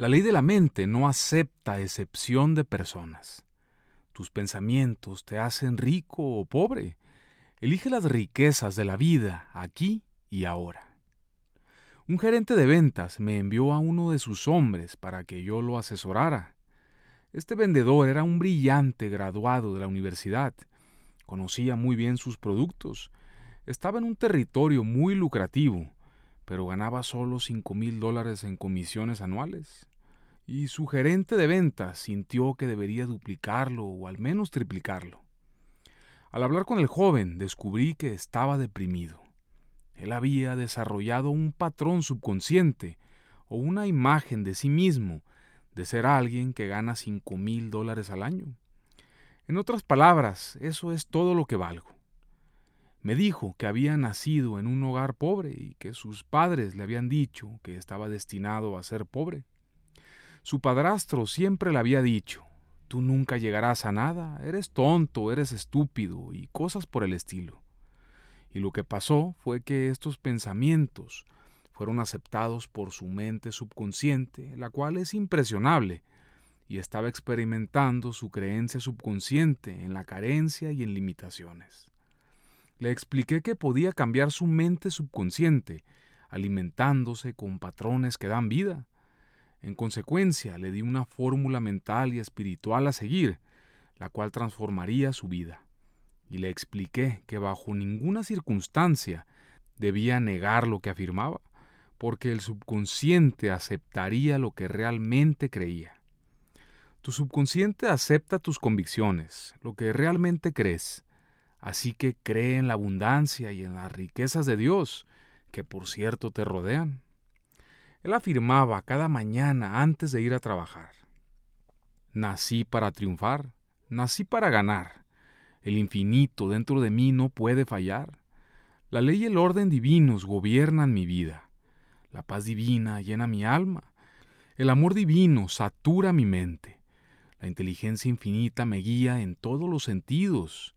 La ley de la mente no acepta excepción de personas. Tus pensamientos te hacen rico o pobre. Elige las riquezas de la vida aquí y ahora. Un gerente de ventas me envió a uno de sus hombres para que yo lo asesorara. Este vendedor era un brillante graduado de la universidad. Conocía muy bien sus productos. Estaba en un territorio muy lucrativo, pero ganaba solo cinco mil dólares en comisiones anuales. Y su gerente de ventas sintió que debería duplicarlo o al menos triplicarlo. Al hablar con el joven descubrí que estaba deprimido. Él había desarrollado un patrón subconsciente o una imagen de sí mismo de ser alguien que gana cinco mil dólares al año. En otras palabras, eso es todo lo que valgo. Me dijo que había nacido en un hogar pobre y que sus padres le habían dicho que estaba destinado a ser pobre. Su padrastro siempre le había dicho, tú nunca llegarás a nada, eres tonto, eres estúpido y cosas por el estilo. Y lo que pasó fue que estos pensamientos fueron aceptados por su mente subconsciente, la cual es impresionable, y estaba experimentando su creencia subconsciente en la carencia y en limitaciones. Le expliqué que podía cambiar su mente subconsciente, alimentándose con patrones que dan vida. En consecuencia, le di una fórmula mental y espiritual a seguir, la cual transformaría su vida y le expliqué que bajo ninguna circunstancia debía negar lo que afirmaba, porque el subconsciente aceptaría lo que realmente creía. Tu subconsciente acepta tus convicciones, lo que realmente crees, así que cree en la abundancia y en las riquezas de Dios, que por cierto te rodean. Él afirmaba cada mañana antes de ir a trabajar, nací para triunfar, nací para ganar, el infinito dentro de mí no puede fallar. La ley y el orden divinos gobiernan mi vida. La paz divina llena mi alma. El amor divino satura mi mente. La inteligencia infinita me guía en todos los sentidos.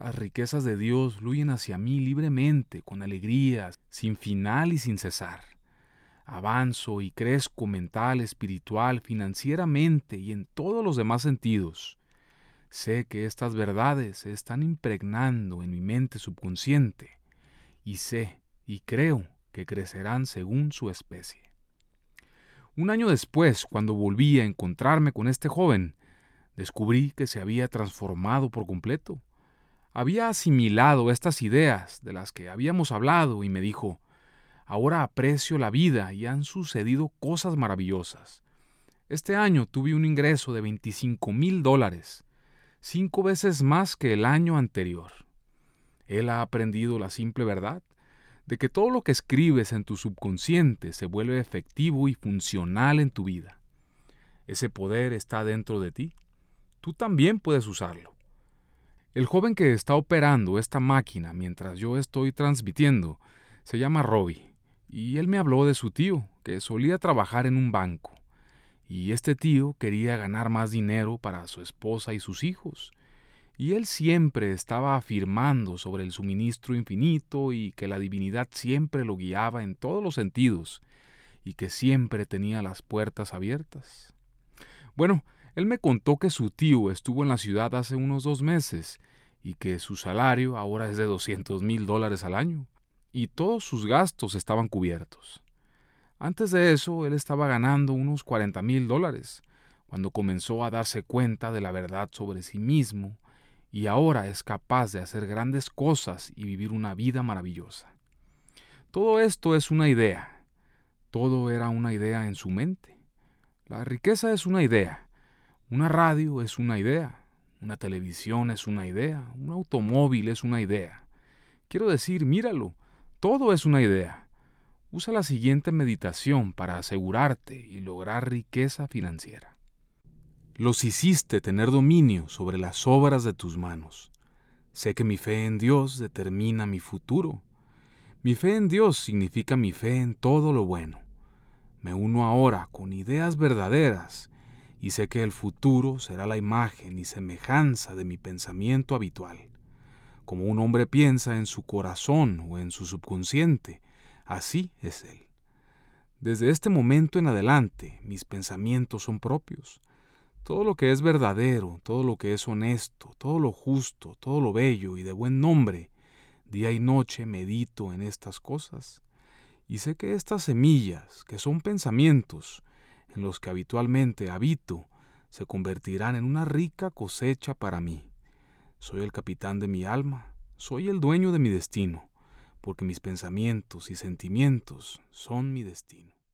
Las riquezas de Dios fluyen hacia mí libremente, con alegría, sin final y sin cesar. Avanzo y crezco mental, espiritual, financieramente y en todos los demás sentidos. Sé que estas verdades se están impregnando en mi mente subconsciente y sé y creo que crecerán según su especie. Un año después, cuando volví a encontrarme con este joven, descubrí que se había transformado por completo. Había asimilado estas ideas de las que habíamos hablado y me dijo, ahora aprecio la vida y han sucedido cosas maravillosas. Este año tuve un ingreso de 25 mil dólares cinco veces más que el año anterior. Él ha aprendido la simple verdad de que todo lo que escribes en tu subconsciente se vuelve efectivo y funcional en tu vida. Ese poder está dentro de ti. Tú también puedes usarlo. El joven que está operando esta máquina mientras yo estoy transmitiendo se llama Robbie, y él me habló de su tío, que solía trabajar en un banco y este tío quería ganar más dinero para su esposa y sus hijos, y él siempre estaba afirmando sobre el suministro infinito y que la divinidad siempre lo guiaba en todos los sentidos, y que siempre tenía las puertas abiertas. Bueno, él me contó que su tío estuvo en la ciudad hace unos dos meses, y que su salario ahora es de 200 mil dólares al año, y todos sus gastos estaban cubiertos. Antes de eso, él estaba ganando unos 40 mil dólares, cuando comenzó a darse cuenta de la verdad sobre sí mismo, y ahora es capaz de hacer grandes cosas y vivir una vida maravillosa. Todo esto es una idea. Todo era una idea en su mente. La riqueza es una idea. Una radio es una idea. Una televisión es una idea. Un automóvil es una idea. Quiero decir, míralo, todo es una idea. Usa la siguiente meditación para asegurarte y lograr riqueza financiera. Los hiciste tener dominio sobre las obras de tus manos. Sé que mi fe en Dios determina mi futuro. Mi fe en Dios significa mi fe en todo lo bueno. Me uno ahora con ideas verdaderas y sé que el futuro será la imagen y semejanza de mi pensamiento habitual. Como un hombre piensa en su corazón o en su subconsciente, Así es Él. Desde este momento en adelante, mis pensamientos son propios. Todo lo que es verdadero, todo lo que es honesto, todo lo justo, todo lo bello y de buen nombre, día y noche medito en estas cosas. Y sé que estas semillas, que son pensamientos, en los que habitualmente habito, se convertirán en una rica cosecha para mí. Soy el capitán de mi alma, soy el dueño de mi destino, porque mis pensamientos y sentimientos son mi destino.